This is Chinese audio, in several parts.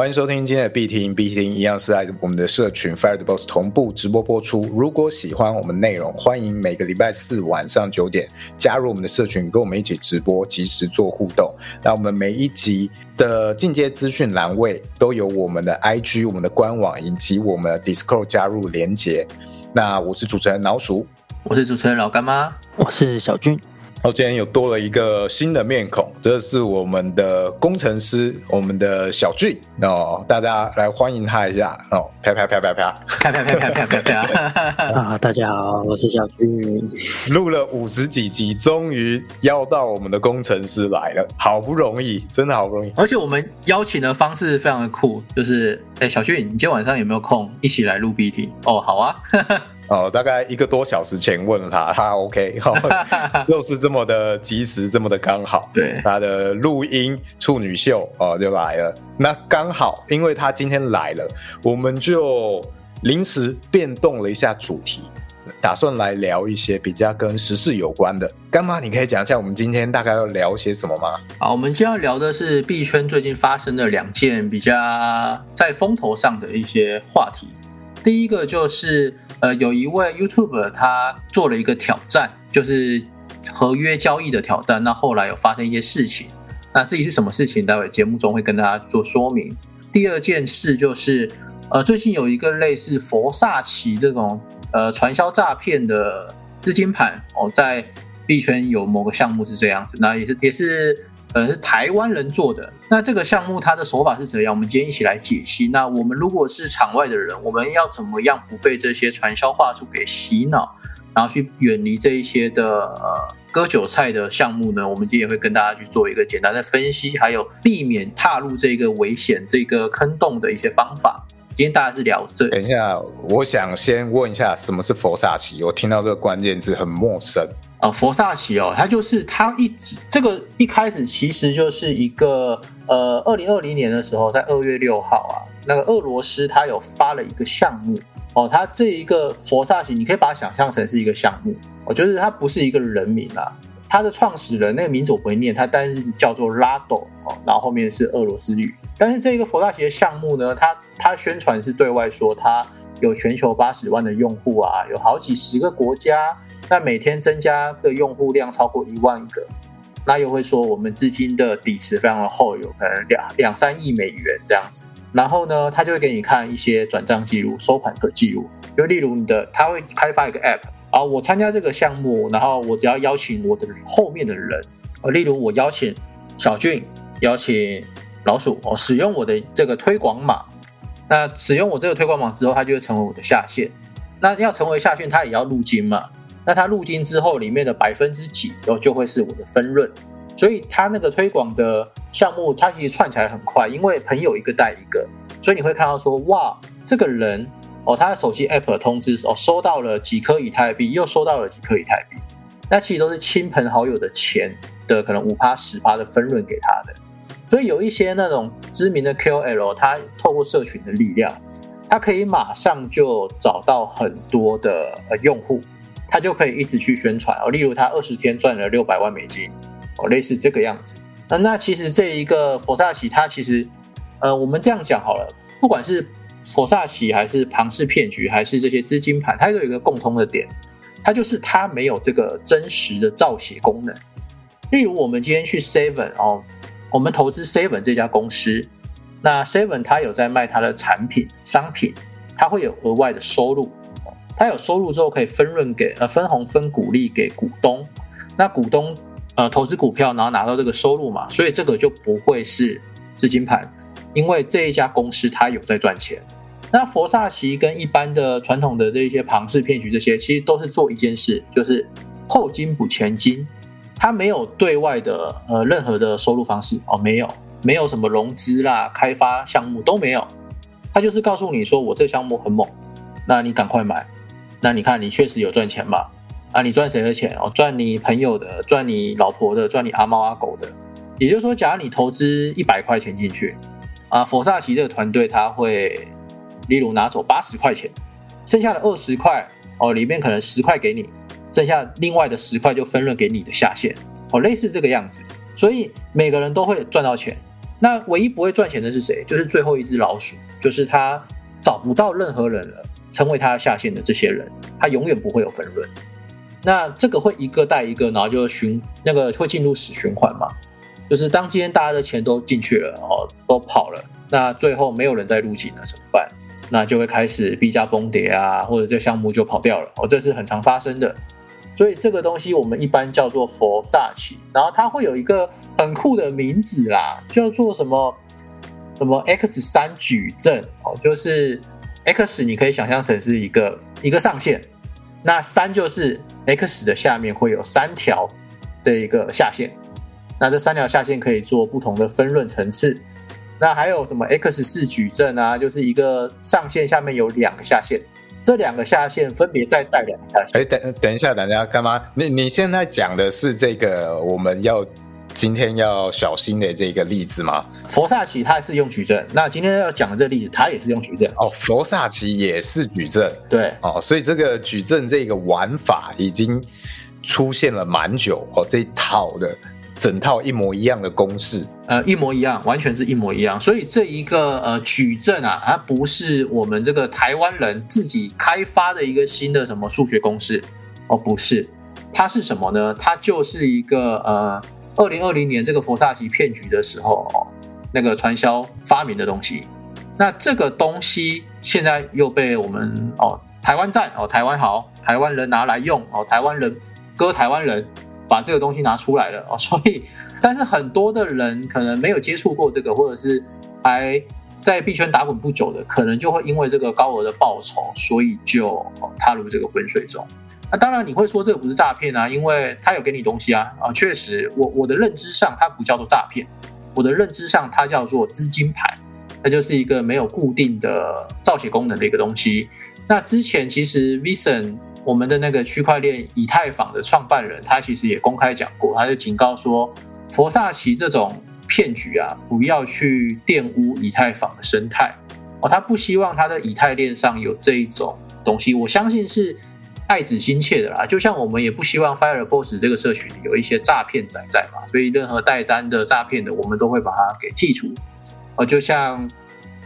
欢迎收听今天的必听，必听一样是在我们的社群 Fire the Boss 同步直播播出。如果喜欢我们内容，欢迎每个礼拜四晚上九点加入我们的社群，跟我们一起直播，及时做互动。那我们每一集的进阶资讯栏位都有我们的 IG、我们的官网以及我们的 Discord 加入连接。那我是主持人老鼠，我是主持人老干妈，我是小俊。然后今天又多了一个新的面孔，这是我们的工程师，我们的小俊哦，大家来欢迎他一下哦，啪啪啪啪啪，啪啪啪啪啪啪啪 啊！大家好，我是小俊。录了五十几集，终于邀到我们的工程师来了，好不容易，真的好不容易。而且我们邀请的方式非常的酷，就是哎，小俊，你今天晚上有没有空一起来录 BT？哦，好啊。哦，大概一个多小时前问了他，他 OK，又是这么的及时，这么的刚好。对，他的录音处女秀哦就来了。那刚好，因为他今天来了，我们就临时变动了一下主题，打算来聊一些比较跟时事有关的。干妈，你可以讲一下我们今天大概要聊些什么吗？好，我们今天要聊的是币圈最近发生的两件比较在风头上的一些话题。第一个就是。呃，有一位 YouTube 他做了一个挑战，就是合约交易的挑战。那后来有发生一些事情，那至于是什么事情，待会节目中会跟大家做说明。第二件事就是，呃，最近有一个类似佛萨奇这种呃传销诈骗的资金盘哦，在币圈有某个项目是这样子，那也是也是。呃，是台湾人做的。那这个项目它的手法是怎样？我们今天一起来解析。那我们如果是场外的人，我们要怎么样不被这些传销话术给洗脑，然后去远离这一些的呃割韭菜的项目呢？我们今天也会跟大家去做一个简单的分析，还有避免踏入这个危险、这个坑洞的一些方法。今天大家是聊这。等一下，我想先问一下，什么是佛萨奇？我听到这个关键字很陌生。啊，佛萨奇哦，他就是他一直这个一开始其实就是一个呃，二零二零年的时候，在二月六号啊，那个俄罗斯他有发了一个项目哦，他这一个佛萨奇，你可以把它想象成是一个项目，我觉得它不是一个人名啊，它的创始人那个名字我不会念，他但是叫做拉斗哦，然后后面是俄罗斯语，但是这一个佛萨奇的项目呢，它它宣传是对外说它有全球八十万的用户啊，有好几十个国家。那每天增加的用户量超过一万个，那又会说我们资金的底池非常的厚，有可能两两三亿美元这样子。然后呢，他就会给你看一些转账记录、收款的记录。就例如你的，他会开发一个 App 啊，我参加这个项目，然后我只要邀请我的后面的人，呃，例如我邀请小俊，邀请老鼠哦，使用我的这个推广码。那使用我这个推广码之后，他就会成为我的下线。那要成为下线，他也要入金嘛。那它入金之后，里面的百分之几哦，就会是我的分润。所以它那个推广的项目，它其实串起来很快，因为朋友一个带一个，所以你会看到说，哇，这个人哦，他的手机 app 通知哦，收到了几颗以太币，又收到了几颗以太币，那其实都是亲朋好友的钱的，可能五趴十趴的分润给他的。所以有一些那种知名的 KOL，他透过社群的力量，他可以马上就找到很多的呃用户。他就可以一直去宣传哦，例如他二十天赚了六百万美金哦，类似这个样子。那那其实这一个佛萨奇，他其实呃，我们这样讲好了，不管是佛萨奇还是庞氏骗局，还是这些资金盘，它都有一个共通的点，它就是它没有这个真实的造血功能。例如我们今天去 Seven 哦，我们投资 Seven 这家公司，那 Seven 它有在卖它的产品商品，它会有额外的收入。他有收入之后可以分润给呃分红分股利给股东，那股东呃投资股票然后拿到这个收入嘛，所以这个就不会是资金盘，因为这一家公司它有在赚钱。那佛萨奇跟一般的传统的这一些庞氏骗局这些，其实都是做一件事，就是后金补前金，它没有对外的呃任何的收入方式。哦，没有。没有什么融资啦、开发项目都没有，他就是告诉你说我这个项目很猛，那你赶快买。那你看，你确实有赚钱嘛？啊，你赚谁的钱哦？赚你朋友的，赚你老婆的，赚你阿猫阿狗的。也就是说，假如你投资一百块钱进去，啊，佛萨奇这个团队他会，例如拿走八十块钱，剩下的二十块哦，里面可能十块给你，剩下另外的十块就分润给你的下线哦，类似这个样子。所以每个人都会赚到钱，那唯一不会赚钱的是谁？就是最后一只老鼠，就是他找不到任何人了，成为他下线的这些人，他永远不会有分润。那这个会一个带一个，然后就循那个会进入死循环嘛？就是当今天大家的钱都进去了，哦，都跑了，那最后没有人再入境了，怎么办？那就会开始币价崩跌啊，或者这项目就跑掉了，哦，这是很常发生的。所以这个东西我们一般叫做佛萨奇，然后它会有一个很酷的名字啦，叫做什么什么 X 三矩阵哦，就是 X 你可以想象成是一个一个上限，那三就是 X 的下面会有三条这一个下限，那这三条下限可以做不同的分论层次。那还有什么 X 四矩阵啊，就是一个上限下面有两个下限。这两个下线分别再带两个下线。哎，等等一下，等一下，干嘛？你你现在讲的是这个我们要今天要小心的这个例子吗？佛萨奇他是用矩阵，那今天要讲的这个例子，他也是用矩阵。哦，佛萨奇也是矩阵。对，哦，所以这个矩阵这个玩法已经出现了蛮久哦，这一套的。整套一模一样的公式，呃，一模一样，完全是一模一样。所以这一个呃矩阵啊，它不是我们这个台湾人自己开发的一个新的什么数学公式哦，不是，它是什么呢？它就是一个呃，二零二零年这个佛萨奇骗局的时候哦，那个传销发明的东西。那这个东西现在又被我们哦台湾站哦台湾好台湾人拿来用哦台湾人割台湾人。把这个东西拿出来了哦，所以，但是很多的人可能没有接触过这个，或者是还在币圈打滚不久的，可能就会因为这个高额的报酬，所以就踏入这个浑水中。那当然你会说这个不是诈骗啊，因为他有给你东西啊啊，确实，我我的认知上它不叫做诈骗，我的认知上它叫做资金盘，那就是一个没有固定的造血功能的一个东西。那之前其实 Vision。我们的那个区块链以太坊的创办人，他其实也公开讲过，他就警告说，佛萨奇这种骗局啊，不要去玷污以太坊的生态哦，他不希望他的以太链上有这一种东西。我相信是爱子心切的啦，就像我们也不希望 Fireboss 这个社群有一些诈骗仔在嘛，所以任何带单的诈骗的，我们都会把它给剔除。哦，就像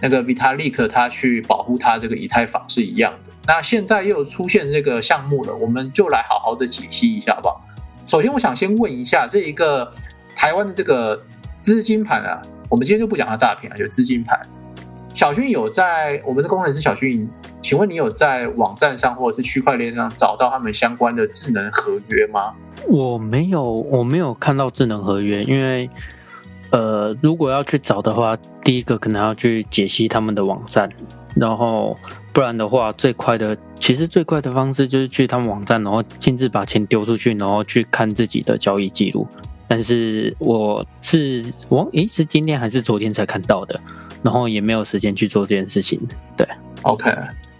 那个 Vitalik 他去保护他这个以太坊是一样的。那现在又出现这个项目了，我们就来好好的解析一下，好不好？首先，我想先问一下这一个台湾的这个资金盘啊，我们今天就不讲它诈骗啊，就资金盘。小军有在我们的工程师小军，请问你有在网站上或者是区块链上找到他们相关的智能合约吗？我没有，我没有看到智能合约，因为呃，如果要去找的话，第一个可能要去解析他们的网站，然后。不然的话，最快的其实最快的方式就是去他们网站，然后亲自把钱丢出去，然后去看自己的交易记录。但是我是我诶，是今天还是昨天才看到的，然后也没有时间去做这件事情。对，OK。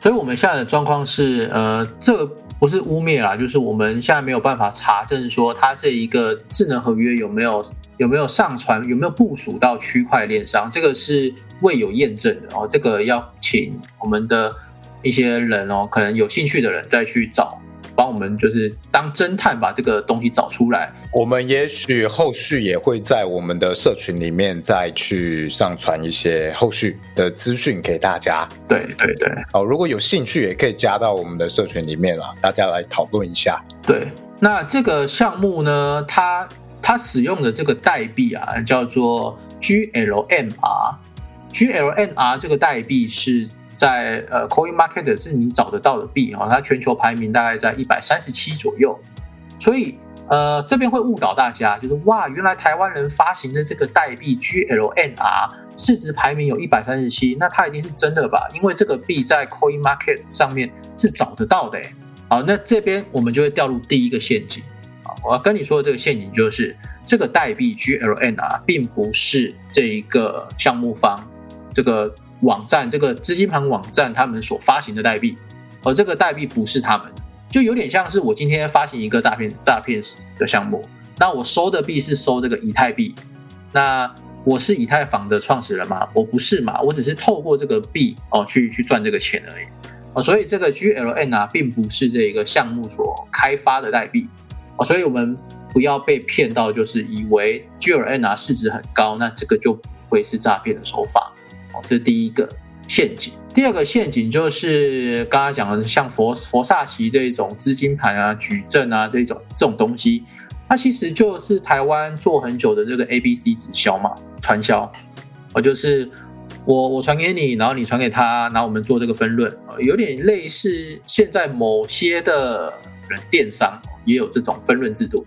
所以我们现在的状况是，呃，这不是污蔑啦，就是我们现在没有办法查证说它这一个智能合约有没有有没有上传，有没有部署到区块链上，这个是未有验证的哦。这个要请我们的。一些人哦，可能有兴趣的人再去找，帮我们就是当侦探把这个东西找出来。我们也许后续也会在我们的社群里面再去上传一些后续的资讯给大家。对对对，哦，如果有兴趣也可以加到我们的社群里面啦，大家来讨论一下。对，那这个项目呢，它它使用的这个代币啊，叫做 GLMR，GLMR 这个代币是。在呃，Coin Market 是你找得到的币哈，它全球排名大概在一百三十七左右，所以呃这边会误导大家，就是哇，原来台湾人发行的这个代币 GLNR 市值排名有一百三十七，那它一定是真的吧？因为这个币在 Coin Market 上面是找得到的，好，那这边我们就会掉入第一个陷阱啊，我要跟你说的这个陷阱就是这个代币 GLNR 并不是这一个项目方这个。网站这个资金盘网站，他们所发行的代币，而这个代币不是他们，就有点像是我今天发行一个诈骗诈骗的项目，那我收的币是收这个以太币，那我是以太坊的创始人吗？我不是嘛，我只是透过这个币哦去去赚这个钱而已哦，所以这个 GLN 啊，并不是这个项目所开发的代币哦，所以我们不要被骗到，就是以为 GLN 啊市值很高，那这个就不。会是诈骗的手法。这是第一个陷阱。第二个陷阱就是刚刚讲的，像佛佛萨奇这一种资金盘啊、矩阵啊这种这种东西，它其实就是台湾做很久的这个 A B C 直销嘛，传销。哦，就是我我传给你，然后你传给他，然后我们做这个分论，有点类似现在某些的人电商也有这种分论制度，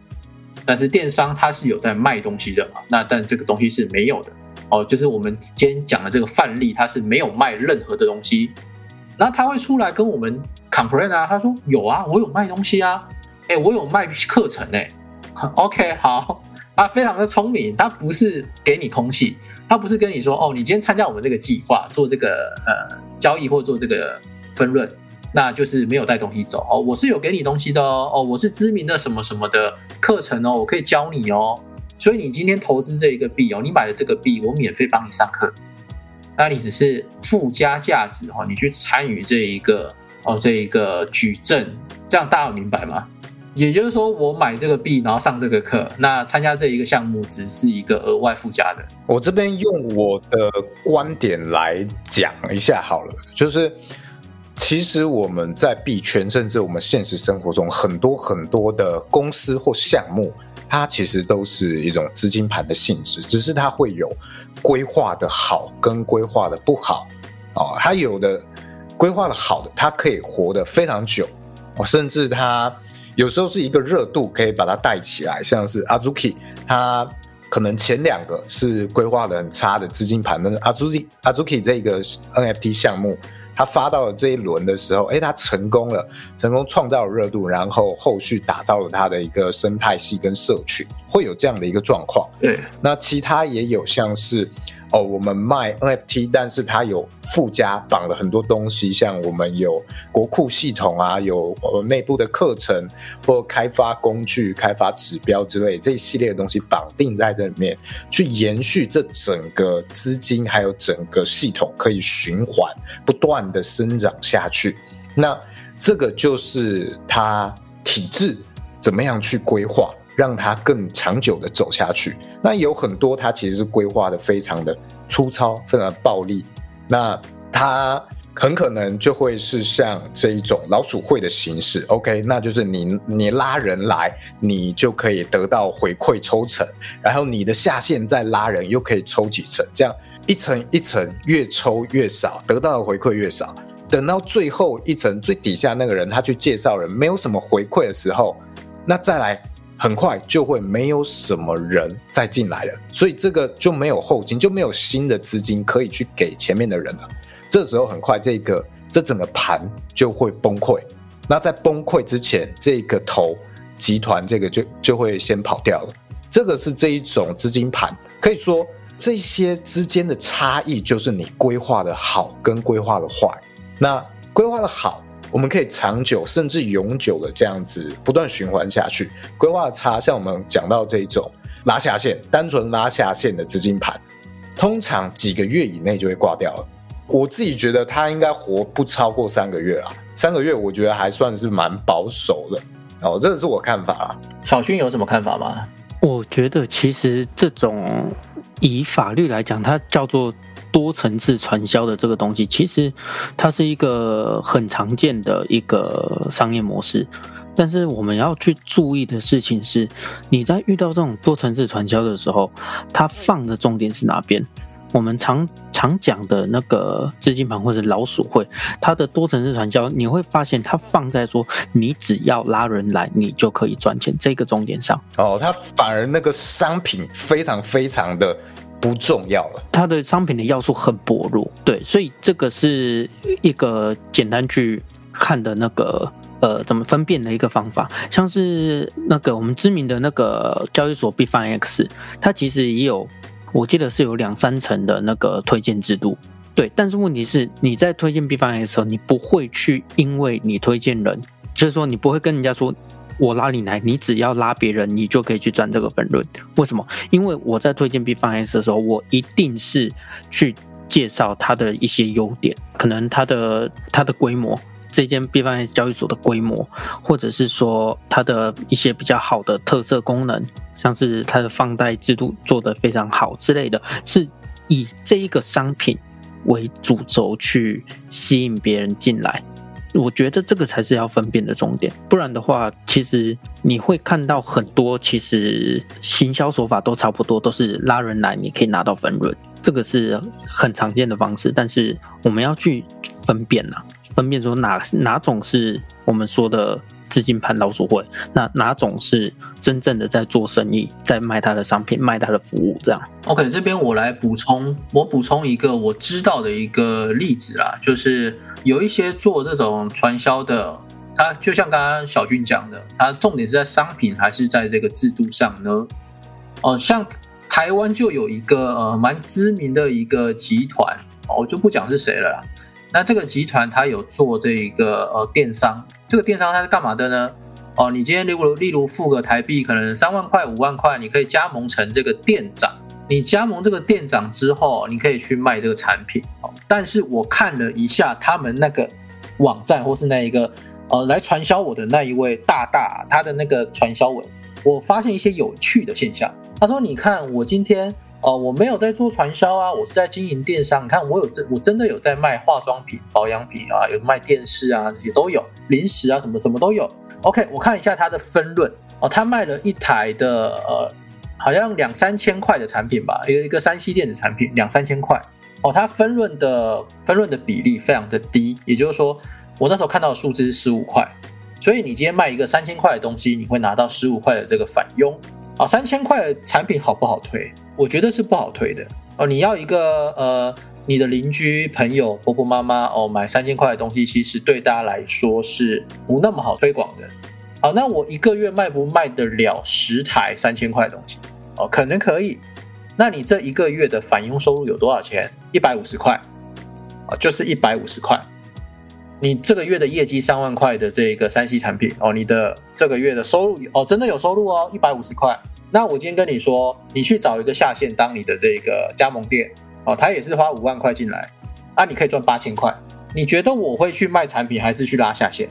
但是电商它是有在卖东西的嘛，那但这个东西是没有的。哦，就是我们今天讲的这个范例，他是没有卖任何的东西，然后他会出来跟我们 complain 啊，他说有啊，我有卖东西啊，哎，我有卖课程哎，OK 好，他非常的聪明，他不是给你空气，他不是跟你说哦，你今天参加我们这个计划做这个呃交易或做这个分润，那就是没有带东西走。哦，我是有给你东西的哦，哦，我是知名的什么什么的课程哦，我可以教你哦。所以你今天投资这一个币哦，你买了这个币，我免费帮你上课，那你只是附加价值哈，你去参与这一个哦这一个矩阵，这样大家有明白吗？也就是说，我买这个币，然后上这个课，那参加这一个项目只是一个额外附加的。我这边用我的观点来讲一下好了，就是其实我们在币圈，甚至我们现实生活中很多很多的公司或项目。它其实都是一种资金盘的性质，只是它会有规划的好跟规划的不好哦。它有的规划的好的，它可以活得非常久哦，甚至它有时候是一个热度可以把它带起来，像是 Azuki，它可能前两个是规划的很差的资金盘，但是 Azuki Azuki 这个 NFT 项目。他发到了这一轮的时候，哎，他成功了，成功创造了热度，然后后续打造了他的一个生态系跟社群，会有这样的一个状况。对，那其他也有像是。哦，我们卖 NFT，但是它有附加绑了很多东西，像我们有国库系统啊，有呃内部的课程或开发工具、开发指标之类这一系列的东西绑定在这里面，去延续这整个资金还有整个系统可以循环不断的生长下去。那这个就是它体制怎么样去规划。让它更长久的走下去。那有很多它其实是规划的非常的粗糙，非常的暴力。那它很可能就会是像这一种老鼠会的形式。OK，那就是你你拉人来，你就可以得到回馈抽成，然后你的下线再拉人又可以抽几层，这样一层一层越抽越少，得到的回馈越少。等到最后一层最底下那个人他去介绍人，没有什么回馈的时候，那再来。很快就会没有什么人再进来了，所以这个就没有后金，就没有新的资金可以去给前面的人了。这时候很快，这个这整个盘就会崩溃。那在崩溃之前，这个头集团这个就就会先跑掉了。这个是这一种资金盘，可以说这些之间的差异就是你规划的好跟规划的坏。那规划的好。我们可以长久甚至永久的这样子不断循环下去。规划差，像我们讲到这种拉下线，单纯拉下线的资金盘，通常几个月以内就会挂掉了。我自己觉得它应该活不超过三个月啊，三个月我觉得还算是蛮保守的。哦，这个是我看法啊。小勋有什么看法吗？我觉得其实这种以法律来讲，它叫做。多层次传销的这个东西，其实它是一个很常见的一个商业模式。但是我们要去注意的事情是，你在遇到这种多层次传销的时候，它放的重点是哪边？我们常常讲的那个资金盘或者老鼠会，它的多层次传销，你会发现它放在说，你只要拉人来，你就可以赚钱这个重点上。哦，它反而那个商品非常非常的。不重要了，它的商品的要素很薄弱，对，所以这个是一个简单去看的那个呃怎么分辨的一个方法，像是那个我们知名的那个交易所 B f i X，它其实也有，我记得是有两三层的那个推荐制度，对，但是问题是你在推荐 B f i X 的时候，你不会去因为你推荐人，就是说你不会跟人家说。我拉你来，你只要拉别人，你就可以去赚这个分润。为什么？因为我在推荐 B 方 S 的时候，我一定是去介绍它的一些优点，可能它的它的规模，这间 B 方 S 交易所的规模，或者是说它的一些比较好的特色功能，像是它的放贷制度做得非常好之类的，是以这一个商品为主轴去吸引别人进来。我觉得这个才是要分辨的重点，不然的话，其实你会看到很多其实行销手法都差不多，都是拉人来，你可以拿到分润，这个是很常见的方式。但是我们要去分辨呐，分辨说哪哪种是我们说的资金盘老鼠会，那哪种是真正的在做生意，在卖他的商品，卖他的服务这样。OK，这边我来补充，我补充一个我知道的一个例子啦，就是。有一些做这种传销的，他就像刚刚小俊讲的，他重点是在商品还是在这个制度上呢？哦，像台湾就有一个呃蛮知名的一个集团，我就不讲是谁了啦。那这个集团它有做这一个呃电商，这个电商它是干嘛的呢？哦，你今天例如例如付个台币可能三万块五万块，你可以加盟成这个店长。你加盟这个店长之后，你可以去卖这个产品。哦但是我看了一下他们那个网站，或是那一个呃来传销我的那一位大大，他的那个传销文，我发现一些有趣的现象。他说：“你看，我今天哦我没有在做传销啊，我是在经营电商。你看，我有真我真的有在卖化妆品、保养品啊，有卖电视啊，这些都有，零食啊什么什么都有。OK，我看一下他的分论哦，他卖了一台的呃。”好像两三千块的产品吧，有一个山西电子产品，两三千块哦。它分润的分润的比例非常的低，也就是说，我那时候看到的数字是十五块，所以你今天卖一个三千块的东西，你会拿到十五块的这个返佣啊。三千块的产品好不好推？我觉得是不好推的哦。你要一个呃，你的邻居朋友婆婆妈妈哦，买三千块的东西，其实对大家来说是不那么好推广的。好，那我一个月卖不卖得了十台三千块的东西？哦，可能可以。那你这一个月的返佣收入有多少钱？一百五十块，啊，就是一百五十块。你这个月的业绩三万块的这个三 C 产品，哦，你的这个月的收入，哦，真的有收入哦，一百五十块。那我今天跟你说，你去找一个下线当你的这个加盟店，哦，他也是花五万块进来，啊，你可以赚八千块。你觉得我会去卖产品，还是去拉下线？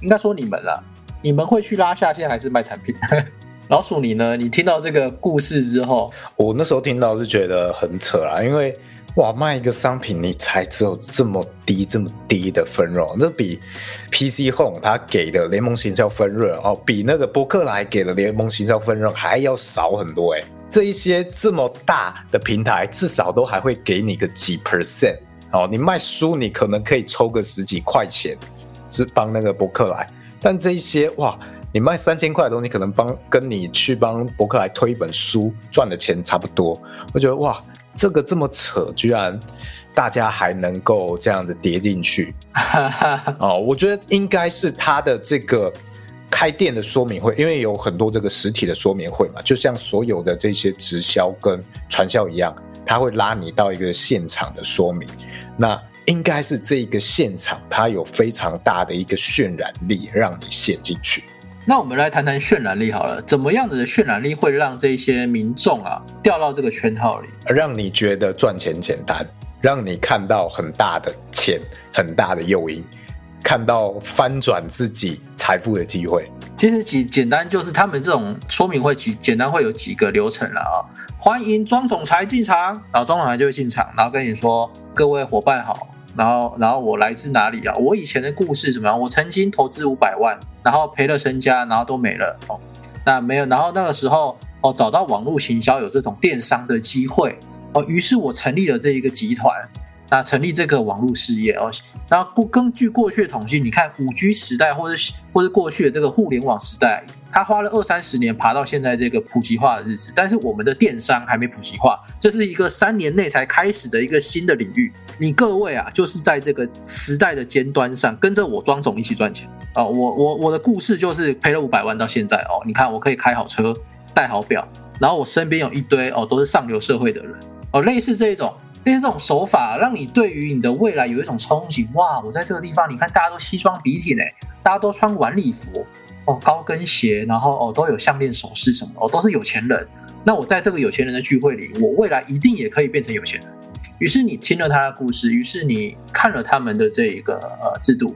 应该说你们了。你们会去拉下线还是卖产品？老鼠你呢？你听到这个故事之后，我那时候听到是觉得很扯啦，因为哇，卖一个商品你才只有这么低这么低的分润，那比 PC Home 它给的联盟行销分润哦，比那个博客来给的联盟行销分润还要少很多哎。这一些这么大的平台，至少都还会给你个几 percent 哦。你卖书，你可能可以抽个十几块钱，是帮那个博客来。但这一些哇，你卖三千块的东西，可能帮跟你去帮博客来推一本书赚的钱差不多。我觉得哇，这个这么扯，居然大家还能够这样子叠进去 哦，我觉得应该是他的这个开店的说明会，因为有很多这个实体的说明会嘛，就像所有的这些直销跟传销一样，他会拉你到一个现场的说明。那应该是这个现场，它有非常大的一个渲染力，让你陷进去。那我们来谈谈渲染力好了，怎么样子的渲染力会让这些民众啊掉到这个圈套里，让你觉得赚钱简单，让你看到很大的钱、很大的诱因，看到翻转自己财富的机会。其实简简单就是他们这种说明会，其简单会有几个流程了啊。欢迎庄总裁进场，然后庄总裁就会进场，然后跟你说：“各位伙伴好。”然后，然后我来自哪里啊？我以前的故事怎么样？我曾经投资五百万，然后赔了身家，然后都没了哦。那没有，然后那个时候哦，找到网络行销有这种电商的机会哦，于是我成立了这一个集团。那成立这个网络事业哦，那过根据过去的统计，你看五 G 时代或者或者过去的这个互联网时代，他花了二三十年爬到现在这个普及化的日子，但是我们的电商还没普及化，这是一个三年内才开始的一个新的领域。你各位啊，就是在这个时代的尖端上，跟着我庄总一起赚钱啊！我我我的故事就是赔了五百万到现在哦，你看我可以开好车，戴好表，然后我身边有一堆哦都是上流社会的人哦，类似这一种。因为这种手法让你对于你的未来有一种憧憬。哇，我在这个地方，你看大家都西装笔挺哎，大家都穿晚礼服哦，高跟鞋，然后哦都有项链首饰什么哦，都是有钱人。那我在这个有钱人的聚会里，我未来一定也可以变成有钱人。于是你听了他的故事，于是你看了他们的这一个呃制度，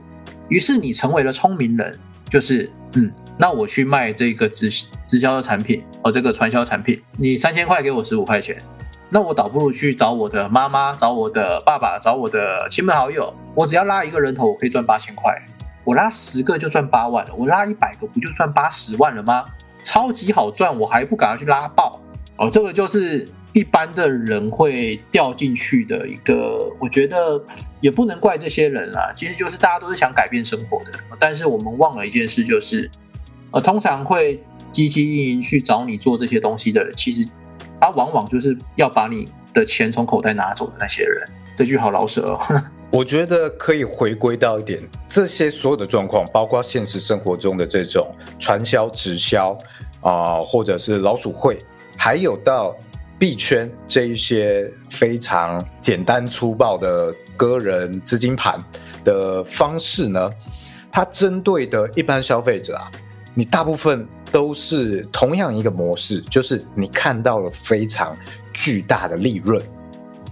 于是你成为了聪明人，就是嗯，那我去卖这个直直销的产品哦，这个传销产品，你三千块给我十五块钱。那我倒不如去找我的妈妈、找我的爸爸、找我的亲朋好友，我只要拉一个人头，我可以赚八千块。我拉十个就赚八万了，我拉一百个不就赚八十万了吗？超级好赚，我还不赶快去拉爆哦！这个就是一般的人会掉进去的一个，我觉得也不能怪这些人啊，其实就是大家都是想改变生活的，但是我们忘了一件事，就是呃，通常会积极运营去找你做这些东西的人，其实他往往就是要把你的钱从口袋拿走的那些人。这句好老舍哦。我觉得可以回归到一点，这些所有的状况，包括现实生活中的这种传销、直销啊，或者是老鼠会，还有到币圈这一些非常简单粗暴的个人资金盘的方式呢，它针对的一般消费者啊，你大部分都是同样一个模式，就是你看到了非常巨大的利润。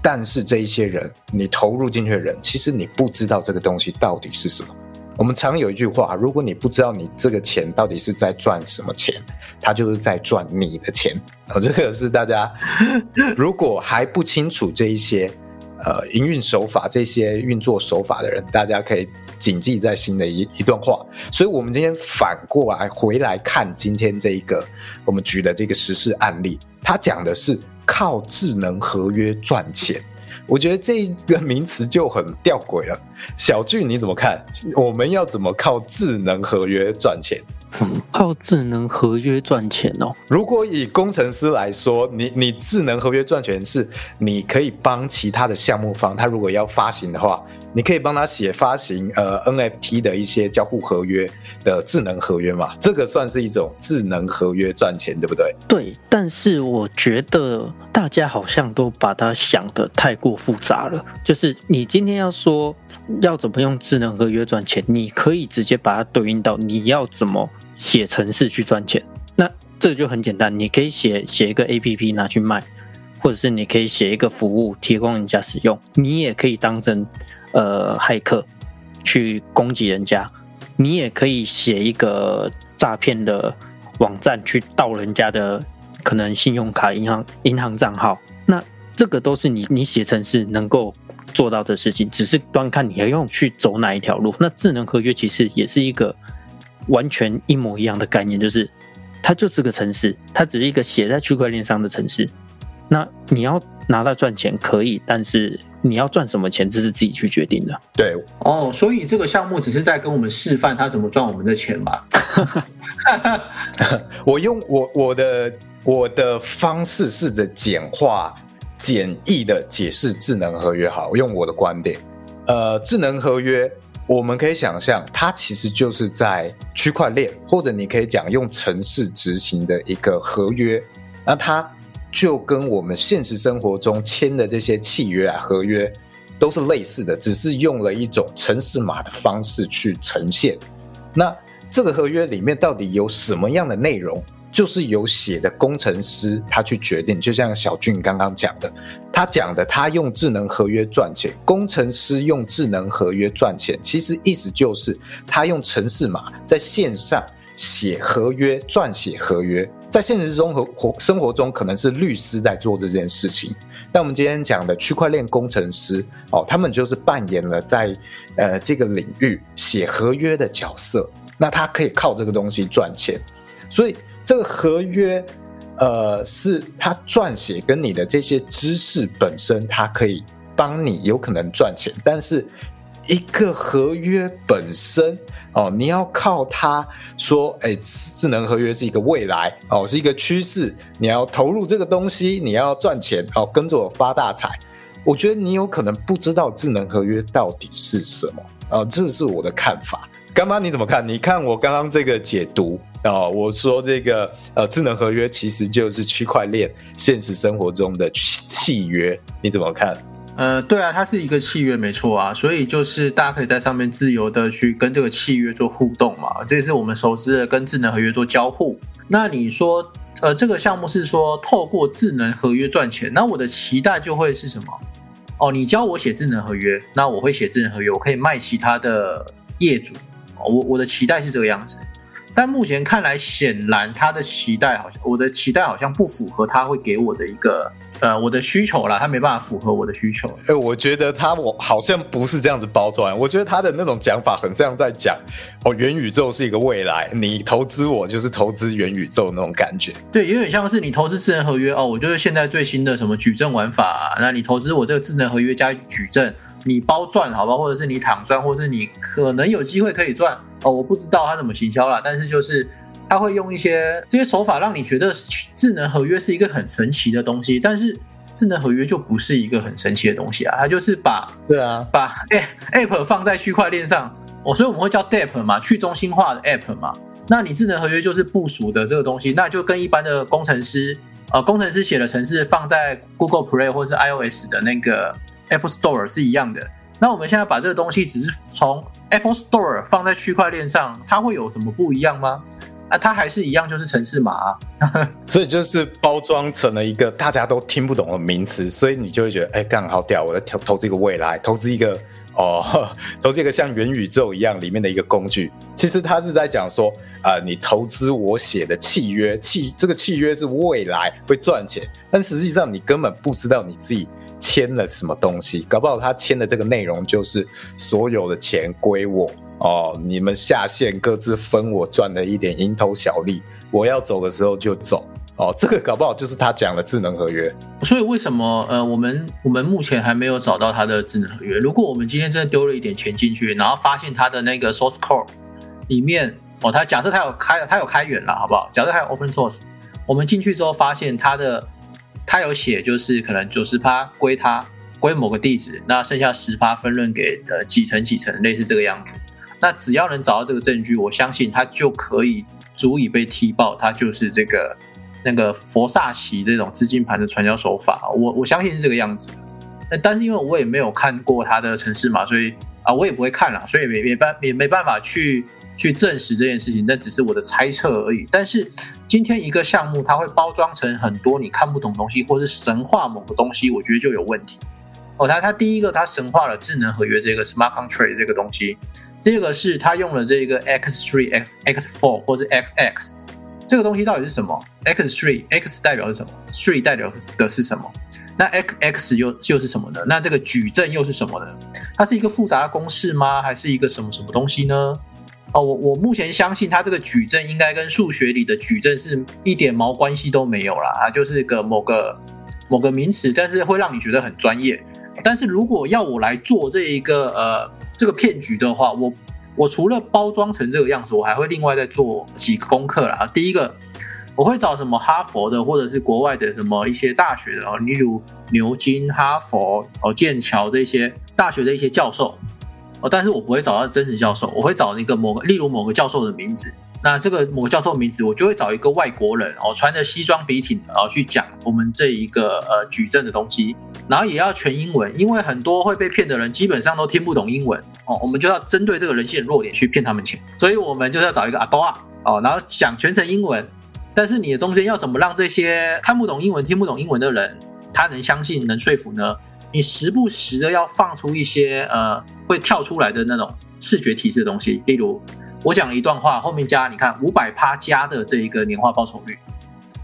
但是这一些人，你投入进去的人，其实你不知道这个东西到底是什么。我们常有一句话，如果你不知道你这个钱到底是在赚什么钱，他就是在赚你的钱。哦，这个是大家 如果还不清楚这一些呃营运手法、这些运作手法的人，大家可以谨记在心的一一段话。所以，我们今天反过来回来看今天这一个我们举的这个实事案例，他讲的是。靠智能合约赚钱，我觉得这个名词就很吊诡了。小俊你怎么看？我们要怎么靠智能合约赚钱？靠智能合约赚钱哦？如果以工程师来说，你你智能合约赚钱是你可以帮其他的项目方，他如果要发行的话。你可以帮他写发行呃 NFT 的一些交互合约的智能合约嘛？这个算是一种智能合约赚钱，对不对？对，但是我觉得大家好像都把它想的太过复杂了。就是你今天要说要怎么用智能合约赚钱，你可以直接把它对应到你要怎么写程式去赚钱。那这就很简单，你可以写写一个 APP 拿去卖，或者是你可以写一个服务提供人家使用，你也可以当成。呃，骇客去攻击人家，你也可以写一个诈骗的网站去盗人家的可能信用卡、银行银行账号。那这个都是你你写程式能够做到的事情，只是端看你要用去走哪一条路。那智能合约其实也是一个完全一模一样的概念，就是它就是个城市，它只是一个写在区块链上的城市。那你要拿到赚钱可以，但是。你要赚什么钱，这是自己去决定的。对哦，所以这个项目只是在跟我们示范他怎么赚我们的钱吧。我用我我的我的方式试着简化、简易的解释智能合约。好，我用我的观点。呃，智能合约，我们可以想象，它其实就是在区块链，或者你可以讲用程式执行的一个合约。那它。就跟我们现实生活中签的这些契约啊、合约都是类似的，只是用了一种城市码的方式去呈现。那这个合约里面到底有什么样的内容，就是由写的工程师他去决定。就像小俊刚刚讲的，他讲的他用智能合约赚钱，工程师用智能合约赚钱，其实意思就是他用城市码在线上写合约、撰写合约。在现实中和活生活中，可能是律师在做这件事情。但我们今天讲的区块链工程师哦，他们就是扮演了在呃这个领域写合约的角色。那他可以靠这个东西赚钱。所以这个合约，呃，是他撰写跟你的这些知识本身，它可以帮你有可能赚钱。但是一个合约本身。哦，你要靠它说，哎，智能合约是一个未来，哦，是一个趋势，你要投入这个东西，你要赚钱，哦，跟着我发大财。我觉得你有可能不知道智能合约到底是什么，啊，这是我的看法。干妈你怎么看？你看我刚刚这个解读啊，我说这个呃，智能合约其实就是区块链现实生活中的契契约，你怎么看？呃，对啊，它是一个契约，没错啊，所以就是大家可以在上面自由的去跟这个契约做互动嘛，这也是我们熟知的跟智能合约做交互。那你说，呃，这个项目是说透过智能合约赚钱，那我的期待就会是什么？哦，你教我写智能合约，那我会写智能合约，我可以卖其他的业主，我我的期待是这个样子。但目前看来，显然他的期待好像我的期待好像不符合他会给我的一个呃我的需求啦，他没办法符合我的需求。哎，我觉得他我好像不是这样子包装，我觉得他的那种讲法很像在讲哦，元宇宙是一个未来，你投资我就是投资元宇宙那种感觉。对，有点像是你投资智能合约哦，我就是现在最新的什么矩阵玩法，那你投资我这个智能合约加矩阵。你包赚好吧，或者是你躺赚，或者是你可能有机会可以赚哦，我不知道他怎么行销啦，但是就是他会用一些这些手法让你觉得智能合约是一个很神奇的东西，但是智能合约就不是一个很神奇的东西啊，它就是把对啊把 app 放在区块链上哦，所以我们会叫 DApp 嘛，去中心化的 app 嘛，那你智能合约就是部署的这个东西，那就跟一般的工程师呃工程师写的程式放在 Google Play 或是 iOS 的那个。Apple Store 是一样的，那我们现在把这个东西只是从 Apple Store 放在区块链上，它会有什么不一样吗？啊，它还是一样，就是城市码，所以就是包装成了一个大家都听不懂的名词，所以你就会觉得，哎，刚好屌，我在投投资一个未来，投资一个 哦，投资一个像元宇宙一样里面的一个工具。其实他是在讲说，啊，你投资我写的契约，契这个契约是未来会赚钱，但实际上你根本不知道你自己。签了什么东西？搞不好他签的这个内容就是所有的钱归我哦，你们下线各自分我赚的一点蝇头小利，我要走的时候就走哦。这个搞不好就是他讲的智能合约。所以为什么呃，我们我们目前还没有找到他的智能合约？如果我们今天真的丢了一点钱进去，然后发现他的那个 source code 里面哦，他假设他有开他有开源了，好不好？假设他有 open source，我们进去之后发现他的。他有写，就是可能九十趴归他，归某个地址，那剩下十趴分润给呃几层几层，类似这个样子。那只要能找到这个证据，我相信他就可以足以被踢爆，他就是这个那个佛萨奇这种资金盘的传销手法。我我相信是这个样子。但是因为我也没有看过他的城市嘛，所以啊我也不会看了，所以没没办也没办法去。去证实这件事情，那只是我的猜测而已。但是今天一个项目，它会包装成很多你看不懂东西，或是神话某个东西，我觉得就有问题。哦，它它第一个，它神化了智能合约这个 smart contract 这个东西；第二个是它用了这个 x three x x four 或者 x x 这个东西到底是什么？x three x 代表是什么？three 代表的是什么？那 x x 又又是什么呢？那这个矩阵又是什么呢？它是一个复杂的公式吗？还是一个什么什么东西呢？哦，我我目前相信它这个矩阵应该跟数学里的矩阵是一点毛关系都没有啦，它就是个某个某个名词，但是会让你觉得很专业。但是如果要我来做这一个呃这个骗局的话，我我除了包装成这个样子，我还会另外再做几个功课啦。第一个，我会找什么哈佛的或者是国外的什么一些大学的哦，例如牛津、哈佛、哦剑桥这些大学的一些教授。哦，但是我不会找到真实教授，我会找一个某个，例如某个教授的名字。那这个某个教授名字，我就会找一个外国人哦，穿着西装笔挺，然后去讲我们这一个呃矩阵的东西，然后也要全英文，因为很多会被骗的人基本上都听不懂英文哦，我们就要针对这个人性弱点去骗他们钱，所以我们就是要找一个阿多啊哦，然后讲全程英文，但是你的中间要怎么让这些看不懂英文、听不懂英文的人，他能相信、能说服呢？你时不时的要放出一些呃会跳出来的那种视觉提示的东西，例如我讲一段话后面加你看五百趴加的这一个年化报酬率，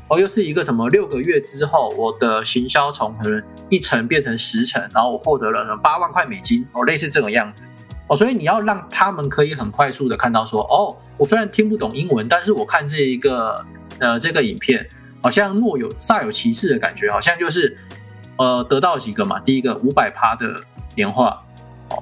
哦又是一个什么六个月之后我的行销从可能一层变成十层，然后我获得了八万块美金哦类似这种样子哦，所以你要让他们可以很快速的看到说哦我虽然听不懂英文，但是我看这一个呃这个影片好像若有煞有其事的感觉，好像就是。呃，得到几个嘛？第一个五百趴的年化，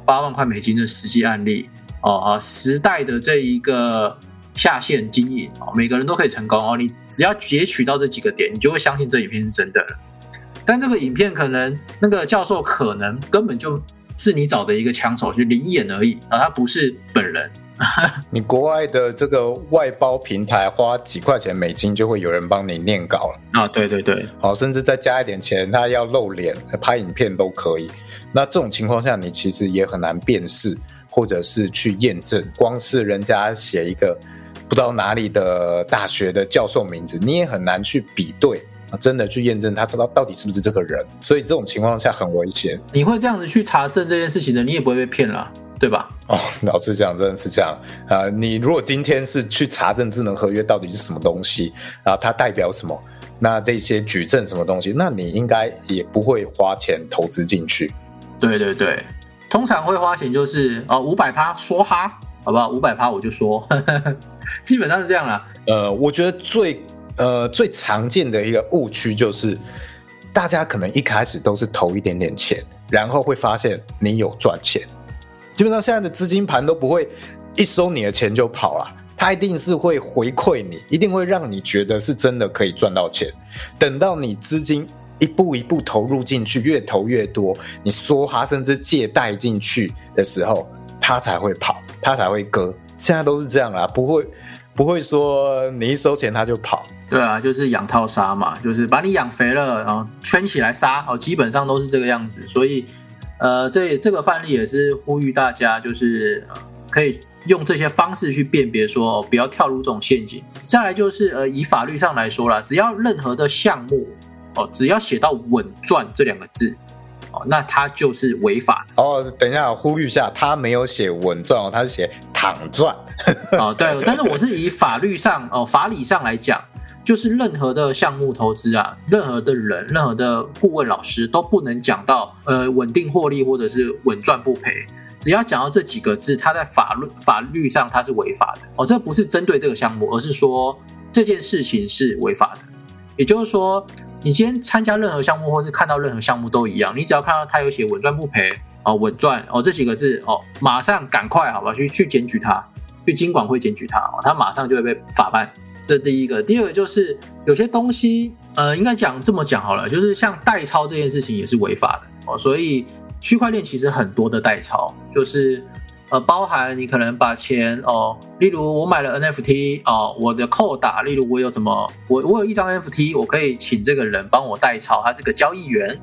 八万块美金的实际案例，哦啊，时代的这一个下线经营，哦，每个人都可以成功哦。你只要截取到这几个点，你就会相信这影片是真的了。但这个影片可能那个教授可能根本就是你找的一个枪手，就灵眼而已啊，他不是本人。你国外的这个外包平台花几块钱美金就会有人帮你念稿了啊！对对对，好，甚至再加一点钱，他要露脸拍影片都可以。那这种情况下，你其实也很难辨识，或者是去验证。光是人家写一个不知道哪里的大学的教授名字，你也很难去比对啊，真的去验证他知道到底是不是这个人。所以这种情况下很危险。你会这样子去查证这件事情的，你也不会被骗了。对吧？哦，老实讲，真的是这样啊、你如果今天是去查证智能合约到底是什么东西，然后它代表什么，那这些举证什么东西，那你应该也不会花钱投资进去。对对对，通常会花钱就是哦五百趴说哈，好不好？五百趴我就说，基本上是这样啦。呃，我觉得最呃最常见的一个误区就是，大家可能一开始都是投一点点钱，然后会发现你有赚钱。基本上现在的资金盘都不会一收你的钱就跑了，它一定是会回馈你，一定会让你觉得是真的可以赚到钱。等到你资金一步一步投入进去，越投越多，你梭哈甚至借贷进去的时候，它才会跑，它才会割。现在都是这样啦，不会不会说你一收钱它就跑。对啊，就是养套杀嘛，就是把你养肥了，然后圈起来杀，哦，基本上都是这个样子。所以，呃，这这个范例也是呼吁大家，就是、呃、可以用这些方式去辨别说，哦，不要跳入这种陷阱。再来就是，呃，以法律上来说啦，只要任何的项目，哦，只要写到“稳赚”这两个字，哦，那它就是违法的。哦，等一下，我呼吁一下，他没有写稳赚哦，他是写躺赚。哦，对，但是我是以法律上哦法理上来讲，就是任何的项目投资啊，任何的人，任何的顾问老师都不能讲到呃稳定获利或者是稳赚不赔，只要讲到这几个字，它在法律法律上它是违法的哦，这不是针对这个项目，而是说这件事情是违法的，也就是说，你今天参加任何项目或是看到任何项目都一样，你只要看到它有写稳赚不赔哦，稳赚哦这几个字哦，马上赶快好吧去去检举它。去金管会检举他哦，他马上就会被法办。这第一个，第二个就是有些东西，呃，应该讲这么讲好了，就是像代抄这件事情也是违法的哦。所以区块链其实很多的代抄，就是呃，包含你可能把钱哦，例如我买了 NFT 哦，我的扣打，例如我有什么，我我有一张 NFT，我可以请这个人帮我代抄，他这个交易员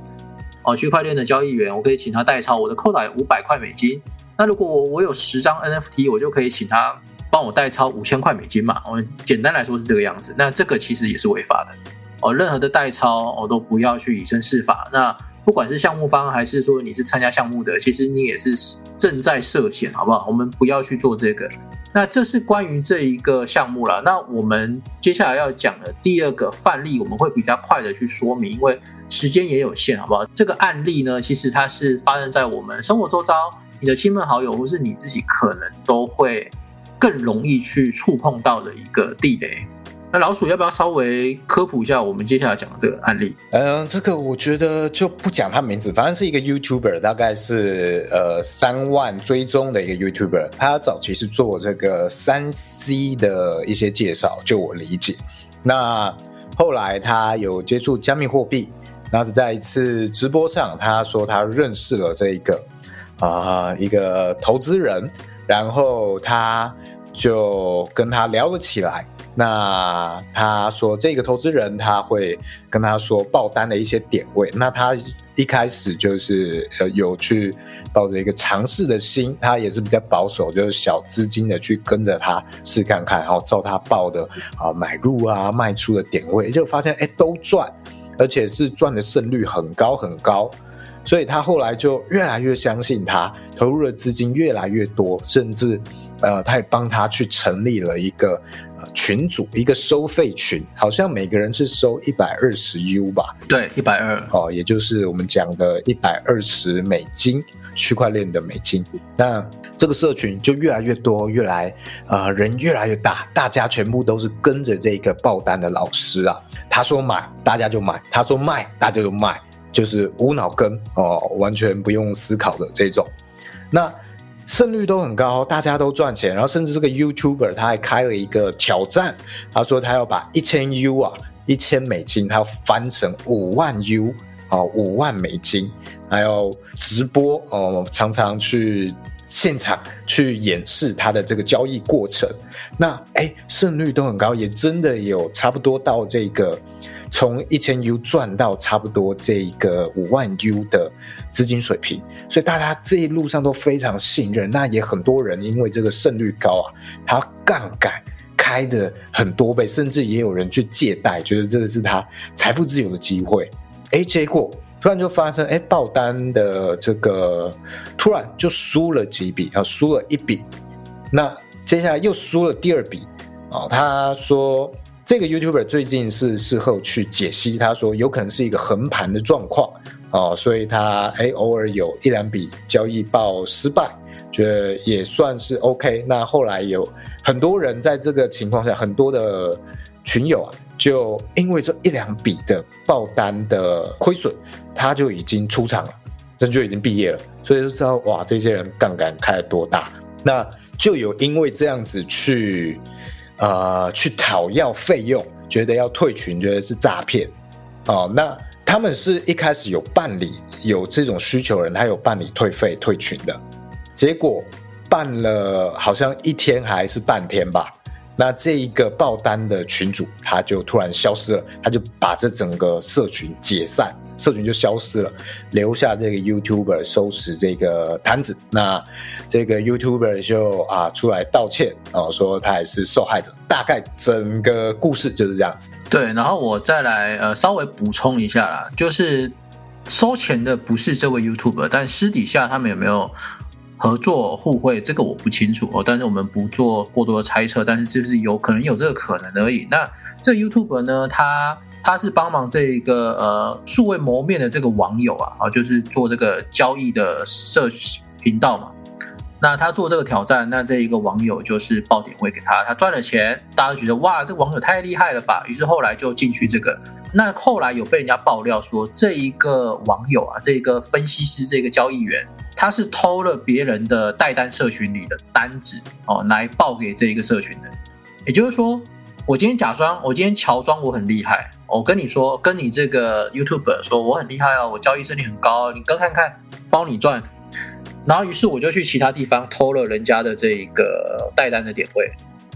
哦，区块链的交易员，我可以请他代抄，我的扣打有五百块美金。那如果我我有十张 NFT，我就可以请他帮我代抄五千块美金嘛。我简单来说是这个样子。那这个其实也是违法的哦。任何的代抄我、都不要去以身试法。那不管是项目方还是说你是参加项目的，其实你也是正在涉险，好不好？我们不要去做这个。那这是关于这一个项目了。那我们接下来要讲的第二个范例，我们会比较快的去说明，因为时间也有限，好不好？这个案例呢，其实它是发生在我们生活周遭。你的亲朋好友或是你自己可能都会更容易去触碰到的一个地雷。那老鼠要不要稍微科普一下我们接下来讲的这个案例？嗯、这个我觉得就不讲他名字，反正是一个 YouTuber，大概是呃三万追踪的一个 YouTuber。他早期是做这个三 C 的一些介绍，就我理解。那后来他有接触加密货币，那是在一次直播上，他说他认识了这一个。啊、一个投资人，然后他就跟他聊了起来。那他说，这个投资人他会跟他说爆单的一些点位。那他一开始就是呃有去抱着一个尝试的心，他也是比较保守，就是小资金的去跟着他试看看，然后照他报的啊买入啊卖出的点位，就发现哎都赚，而且是赚的胜率很高很高。所以他后来就越来越相信他，投入的资金越来越多，甚至，呃，他也帮他去成立了一个呃群组，一个收费群，好像每个人是收一百二十 U 吧？对，一百二哦，也就是我们讲的一百二十美金，区块链的美金。那这个社群就越来越多，越来呃人越来越大，大家全部都是跟着这个爆单的老师啊，他说买，大家就买；他说卖，大家就卖。就是无脑跟哦，完全不用思考的这种，那胜率都很高，大家都赚钱，然后甚至这个 YouTuber 他还开了一个挑战，他说他要把一千 U 啊，一千美金，他要翻成五万 U 啊，五万美金，还要直播哦，常常去现场去演示他的这个交易过程，那哎胜率都很高，也真的有差不多到这个。从一千 U 赚到差不多这个五万 U 的资金水平，所以大家这一路上都非常信任。那也很多人因为这个胜率高啊，他杠杆开的很多倍，甚至也有人去借贷，觉得这个是他财富自由的机会。哎，结果突然就发生，哎，爆单的这个突然就输了几笔啊，输了一笔，那接下来又输了第二笔啊。他说这个 YouTuber 最近是事后去解析，他说有可能是一个横盘的状况哦，所以他哎偶尔有一两笔交易报失败，觉得也算是 OK。那后来有很多人在这个情况下，很多的群友啊。就因为这一两笔的爆单的亏损，他就已经出场了，这就已经毕业了，所以就知道哇，这些人杠杆开了多大。那就有因为这样子去，呃，去讨要费用，觉得要退群，觉得是诈骗。哦，那他们是一开始有办理有这种需求人，他有办理退费退群的，结果办了好像一天还是半天吧。那这一个爆单的群主，他就突然消失了，他就把这整个社群解散，社群就消失了，留下这个 YouTuber 收拾这个摊子。那这个 YouTuber 就啊出来道歉啊，说他也是受害者。大概整个故事就是这样子。对，然后我再来呃稍微补充一下啦，就是收钱的不是这位 YouTuber，但私底下他们有没有？合作互惠，这个我不清楚哦，但是我们不做过多的猜测，但是就是有可能有这个可能而已。那这 YouTube 呢，他他是帮忙这个呃素未谋面的这个网友啊，啊，就是做这个交易的社频道嘛。那他做这个挑战，那这一个网友就是报点位给他，他赚了钱，大家都觉得哇，这网友太厉害了吧？于是后来就进去这个。那后来有被人家爆料说，这一个网友啊，这个分析师，这个交易员。他是偷了别人的代单社群里的单子哦，来报给这一个社群的。也就是说，我今天假装，我今天乔装我很厉害，我跟你说，跟你这个 YouTube 说我很厉害哦，我交易胜率很高，你跟看看，包你赚。然后于是我就去其他地方偷了人家的这一个代单的点位，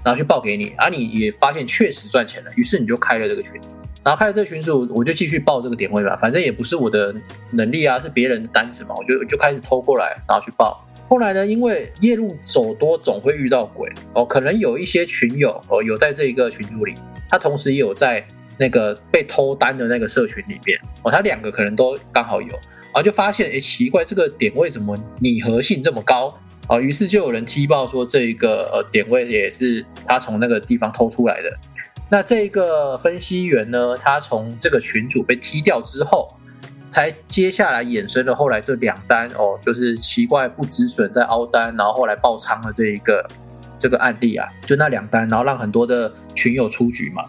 然后去报给你，而你也发现确实赚钱了，于是你就开了这个群组。然后开了这个群组，我就继续报这个点位吧，反正也不是我的能力啊，是别人的单子嘛，我就就开始偷过来，然后去报。后来呢，因为夜路走多，总会遇到鬼哦，可能有一些群友哦，有在这一个群组里，他同时也有在那个被偷单的那个社群里面哦，他两个可能都刚好有，然后就发现哎，奇怪，这个点位怎么拟合性这么高啊？于是就有人踢爆说，这一个呃点位也是他从那个地方偷出来的。那这个分析员呢？他从这个群主被踢掉之后，才接下来衍生了后来这两单哦，就是奇怪不止损在凹单，然后后来爆仓的这一个这个案例啊，就那两单，然后让很多的群友出局嘛。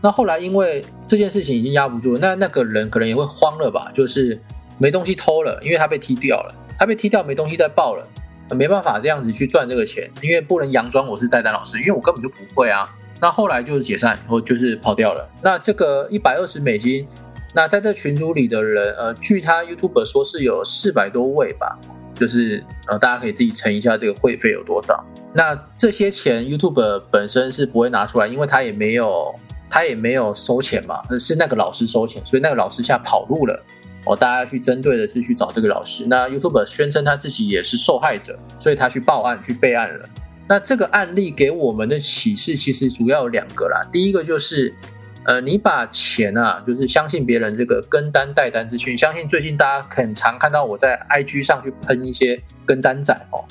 那后来因为这件事情已经压不住，那那个人可能也会慌了吧？就是没东西偷了，因为他被踢掉了，他被踢掉没东西再爆了，没办法这样子去赚这个钱，因为不能佯装我是代单老师，因为我根本就不会啊。那后来就是解散，或就是跑掉了。那这个一百二十美金，那在这群组里的人，呃，据他 YouTube 说是有四百多位吧，就是呃，大家可以自己乘一下这个会费有多少。那这些钱 YouTube 本身是不会拿出来，因为他也没有他也没有收钱嘛，是那个老师收钱，所以那个老师现在跑路了。哦，大家去针对的是去找这个老师。那 YouTube 宣称他自己也是受害者，所以他去报案去备案了。那这个案例给我们的启示其实主要有两个啦。第一个就是，呃，你把钱啊，就是相信别人这个跟单带单资讯。相信最近大家很常看到我在 IG 上去喷一些跟单仔哦，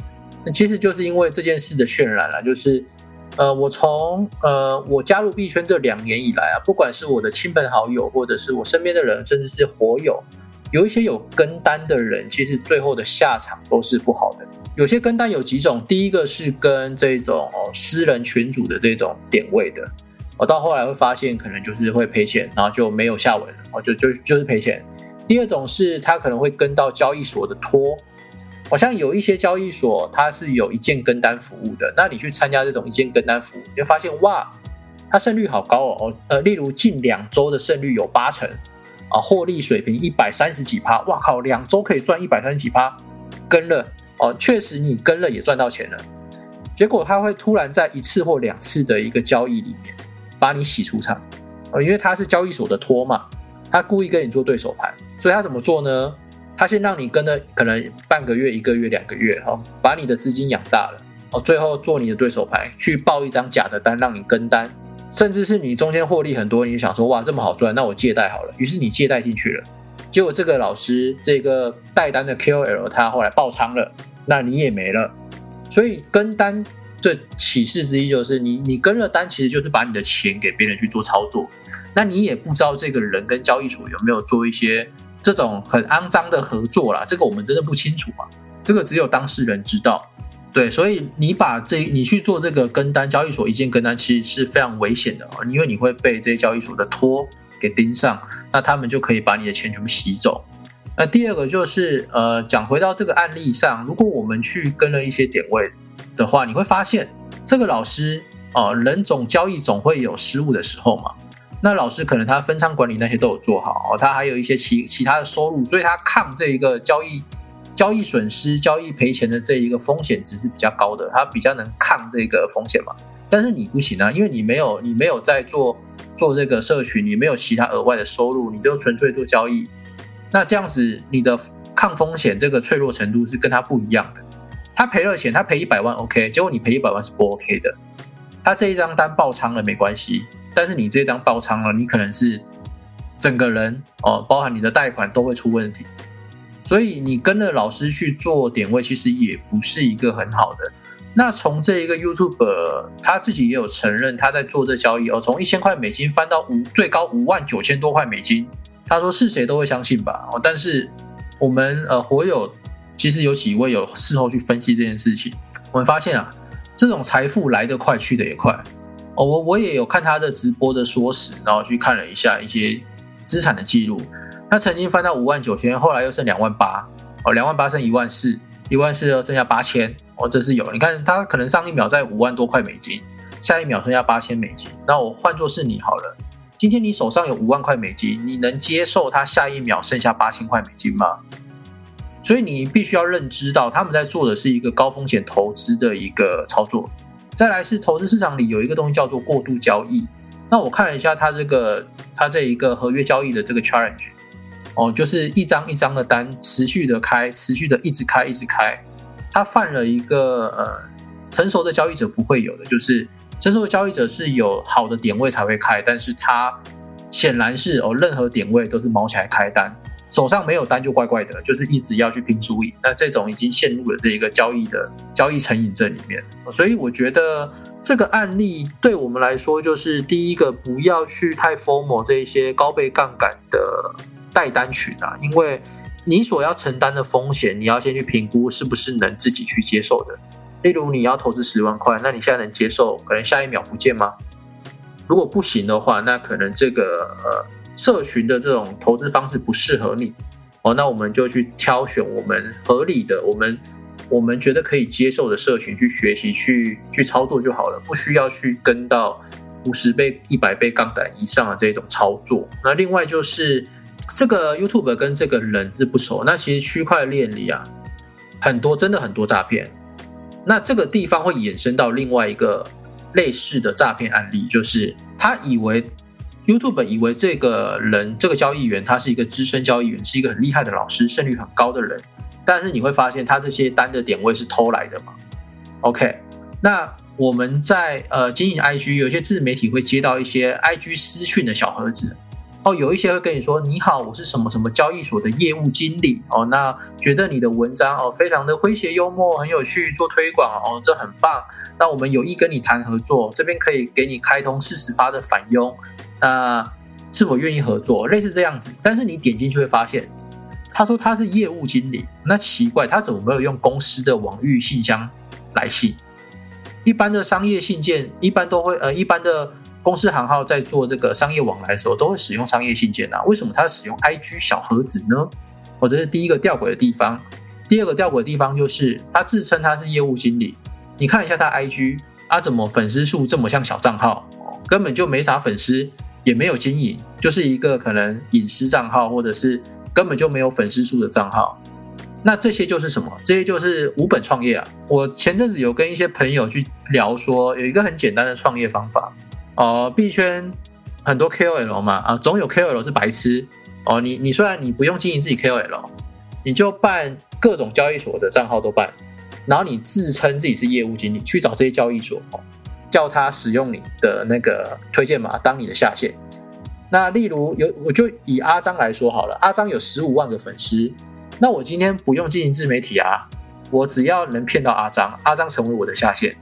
那其实就是因为这件事的渲染了。就是，呃，我从呃我加入币圈这两年以来啊，不管是我的亲朋好友，或者是我身边的人，甚至是火友，有一些有跟单的人，其实最后的下场都是不好的。有些跟单有几种，第一个是跟这种哦私人群主的这种点位的，我到后来会发现可能就是会赔钱，然后就没有下文了，哦就就就是赔钱。第二种是他可能会跟到交易所的托，好像有一些交易所它是有一键跟单服务的，那你去参加这种一键跟单服务，你就发现哇，它胜率好高哦，呃例如近两周的胜率有八成，啊获利水平一百三十几趴，哇靠，两周可以赚一百三十几趴，跟了。哦，确实你跟了也赚到钱了，结果他会突然在一次或两次的一个交易里面把你洗出场，呃，因为他是交易所的托嘛，他故意跟你做对手盘，所以他怎么做呢？他先让你跟了可能半个月、一个月、两个月，哈，把你的资金养大了，哦，最后做你的对手盘，去报一张假的单让你跟单，甚至是你中间获利很多，你想说哇这么好赚，那我借贷好了，于是你借贷进去了。结果这个老师这个带单的 KOL 他后来爆仓了，那你也没了。所以跟单这启示之一就是你你跟了单，其实就是把你的钱给别人去做操作，那你也不知道这个人跟交易所有没有做一些这种很肮脏的合作啦，这个我们真的不清楚嘛，这个只有当事人知道。对，所以你把这你去做这个跟单，交易所一键跟单，其实是非常危险的啊，因为你会被这些交易所的托给盯上，那他们就可以把你的钱全部洗走。那第二个就是呃，讲回到这个案例上，如果我们去跟了一些点位的话，你会发现这个老师哦，人总交易总会有失误的时候嘛。那老师可能他分仓管理那些都有做好哦，他还有一些其其他的收入，所以他抗这一个交易。交易损失、交易赔钱的这一个风险值是比较高的，他比较能抗这个风险嘛。但是你不行啊，因为你没有你没有在做做这个社群，你没有其他额外的收入，你就纯粹做交易。那这样子，你的抗风险这个脆弱程度是跟他不一样的。他赔了钱，他赔一百万 OK，结果你赔一百万是不 OK 的。他这一张单爆仓了没关系，但是你这张爆仓了，你可能是整个人哦，包含你的贷款都会出问题。所以你跟着老师去做点位，其实也不是一个很好的。那从这一个 YouTube，他自己也有承认他在做这交易哦，从一千块美金翻到五最高五万九千多块美金。他说是谁都会相信吧？哦，但是我们呃火友其实有几位有事后去分析这件事情，我们发现啊，这种财富来得快去得也快哦。我我也有看他的直播的说辞，然后去看了一下一些资产的记录。他曾经翻到五万九千，后来又剩两万八，哦，两万八剩一万四，一万四又剩下八千，哦，这是有。你看他可能上一秒在五万多块美金，下一秒剩下八千美金。那我换作是你好了，今天你手上有五万块美金，你能接受他下一秒剩下八千块美金吗？所以你必须要认知到，他们在做的是一个高风险投资的一个操作。再来是投资市场里有一个东西叫做过度交易。那我看了一下他这个他这一个合约交易的这个 challenge。哦，就是一张一张的单持续的开，持续的一直开，一直开。他犯了一个呃，成熟的交易者不会有的，就是成熟的交易者是有好的点位才会开，但是他显然是哦，任何点位都是毛起来开单，手上没有单就怪怪的，就是一直要去拼输赢。那这种已经陷入了这一个交易的交易成瘾症里面。所以我觉得这个案例对我们来说，就是第一个不要去太 formal 这一些高倍杠杆的。带单群啊，因为你所要承担的风险，你要先去评估是不是能自己去接受的。例如你要投资十万块，那你现在能接受可能下一秒不见吗？如果不行的话，那可能这个呃社群的这种投资方式不适合你哦。那我们就去挑选我们合理的、我们我们觉得可以接受的社群去学习、去去操作就好了，不需要去跟到五十倍、一百倍杠杆以上的这种操作。那另外就是。这个 YouTube 跟这个人是不熟，那其实区块链里啊，很多真的很多诈骗。那这个地方会衍生到另外一个类似的诈骗案例，就是他以为 YouTube 以为这个人这个交易员他是一个资深交易员，是一个很厉害的老师，胜率很高的人。但是你会发现他这些单的点位是偷来的嘛？OK，那我们在呃经营 IG，有些自媒体会接到一些 IG 私讯的小盒子。哦，有一些会跟你说：“你好，我是什么什么交易所的业务经理。”哦，那觉得你的文章哦非常的诙谐幽默，很有趣，做推广哦，这很棒。那我们有意跟你谈合作，这边可以给你开通四十八的返佣，那是否愿意合作？类似这样子。但是你点进去会发现，他说他是业务经理，那奇怪，他怎么没有用公司的网域信箱来信？一般的商业信件一般都会呃，一般的。公司行号在做这个商业往来的时候，都会使用商业信件啊。为什么他使用 IG 小盒子呢？或者是第一个吊诡的地方。第二个吊诡的地方就是他自称他是业务经理。你看一下他 IG，啊，怎么粉丝数这么像小账号？根本就没啥粉丝，也没有经营，就是一个可能隐私账号，或者是根本就没有粉丝数的账号。那这些就是什么？这些就是无本创业啊。我前阵子有跟一些朋友去聊，说有一个很简单的创业方法。哦，币圈很多 KOL 嘛，啊，总有 KOL 是白痴哦。你你虽然你不用经营自己 KOL，你就办各种交易所的账号都办，然后你自称自己是业务经理，去找这些交易所，叫他使用你的那个推荐码当你的下线。那例如有，我就以阿张来说好了，阿张有十五万个粉丝，那我今天不用经营自媒体啊，我只要能骗到阿张，阿张成为我的下线，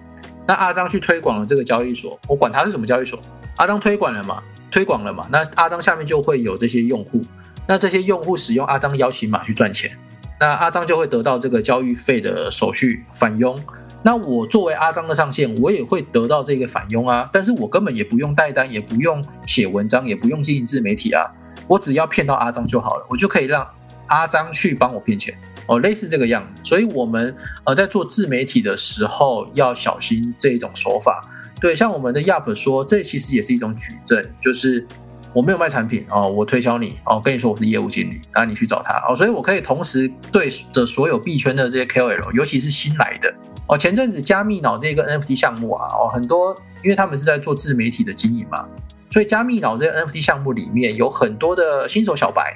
那阿张去推广了这个交易所，我管他是什么交易所，阿张推广了嘛，推广了嘛，那阿张下面就会有这些用户，那这些用户使用阿张邀请码去赚钱，那阿张就会得到这个交易费的手续返佣。那我作为阿张的上线，我也会得到这个返佣啊，但是我根本也不用带单，也不用写文章，也不用经营自媒体啊，我只要骗到阿张就好了，我就可以让阿张去帮我骗钱哦，类似这个样子。所以，我们呃在做自媒体的时候要小心这一种手法。对，像我们的 Yup 说，这其实也是一种举证，就是我没有卖产品哦，我推销你哦，跟你说我是业务经理，然后你去找他哦，所以我可以同时对着所有币圈的这些 KOL，尤其是新来的。哦，前阵子加密脑这个 NFT 项目啊，哦，很多，因为他们是在做自媒体的经营嘛，所以加密脑这个 NFT 项目里面有很多的新手小白，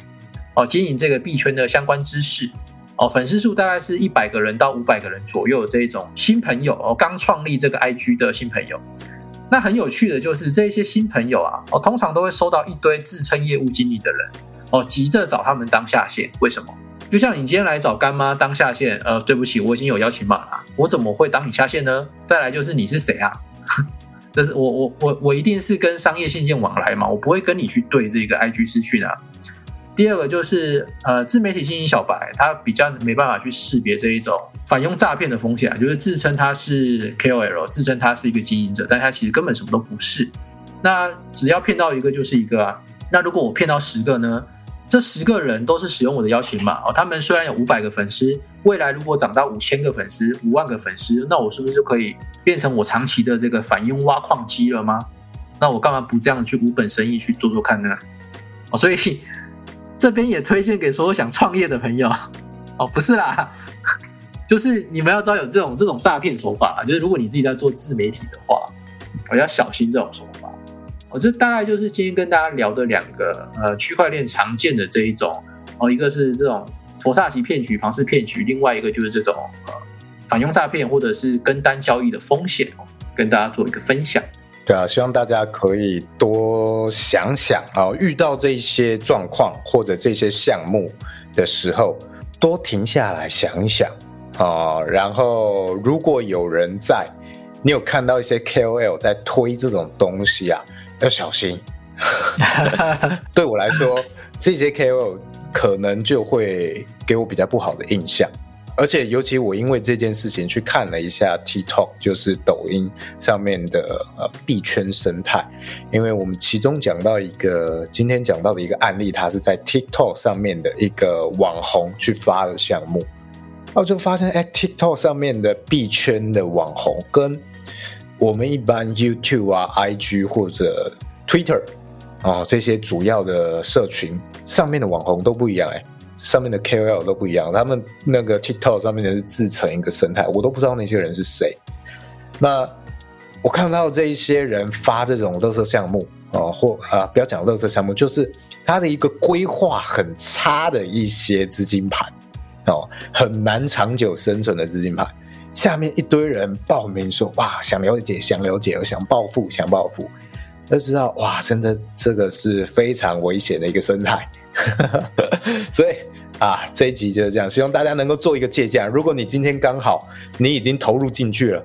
哦，经营这个币圈的相关知识，哦，粉丝数大概是一百个人到五百个人左右的这一种新朋友，哦，刚创立这个 IG 的新朋友，那很有趣的就是这些新朋友啊，哦，通常都会收到一堆自称业务经理的人，哦，急着找他们当下线，为什么？就像你今天来找干妈当下线，呃，对不起，我已经有邀请码了，我怎么会当你下线呢？再来就是你是谁啊？这是我我我我一定是跟商业信件往来嘛，我不会跟你去对这个 IG 私讯啊。第二个就是呃，自媒体经营小白，他比较没办法去识别这一种反佣诈骗的风险，就是自称他是 KOL，自称他是一个经营者，但他其实根本什么都不是。那只要骗到一个就是一个啊。那如果我骗到十个呢？这十个人都是使用我的邀请码哦，他们虽然有五百个粉丝，未来如果涨到五千个粉丝、五万个粉丝，那我是不是就可以变成我长期的这个反佣挖矿机了吗？那我干嘛不这样去无本生意去做做看呢？哦，所以这边也推荐给所有想创业的朋友 哦，不是啦，就是你们要知道有这种这种诈骗手法，就是如果你自己在做自媒体的话，我要小心这种手法。哦，这大概就是今天跟大家聊的两个呃区块链常见的这一种哦，一个是这种佛萨奇骗局、庞氏骗局，另外一个就是这种呃反佣诈骗或者是跟单交易的风险哦，跟大家做一个分享。对啊，希望大家可以多想想啊，遇到这些状况或者这些项目的时候，多停下来想一想啊，然后如果有人在，你有看到一些 KOL 在推这种东西啊。要小心，对我来说，这些 KOL 可能就会给我比较不好的印象，而且尤其我因为这件事情去看了一下 TikTok，就是抖音上面的呃币圈生态，因为我们其中讲到一个今天讲到的一个案例，它是在 TikTok 上面的一个网红去发的项目，我就发现哎，TikTok 上面的币圈的网红跟我们一般 YouTube 啊、IG 或者 Twitter 啊这些主要的社群上面的网红都不一样哎，上面的 KOL 都不一样。他们那个 TikTok 上面的是自成一个生态，我都不知道那些人是谁。那我看到这一些人发这种乐色项目啊，或啊不要讲乐色项目，就是他的一个规划很差的一些资金盘哦，很难长久生存的资金盘。下面一堆人报名说：“哇，想了解，想了解，想暴富，想暴富。”都知道哇，真的这个是非常危险的一个生态。所以啊，这一集就是这样，希望大家能够做一个借鉴。如果你今天刚好你已经投入进去了，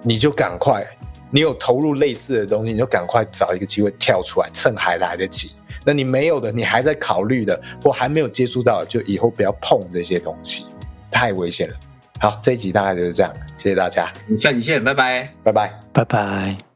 你就赶快，你有投入类似的东西，你就赶快找一个机会跳出来，趁还来得及。那你没有的，你还在考虑的，或还没有接触到，就以后不要碰这些东西，太危险了。好，这一集大概就是这样，谢谢大家，下期见，拜拜，拜拜，拜拜。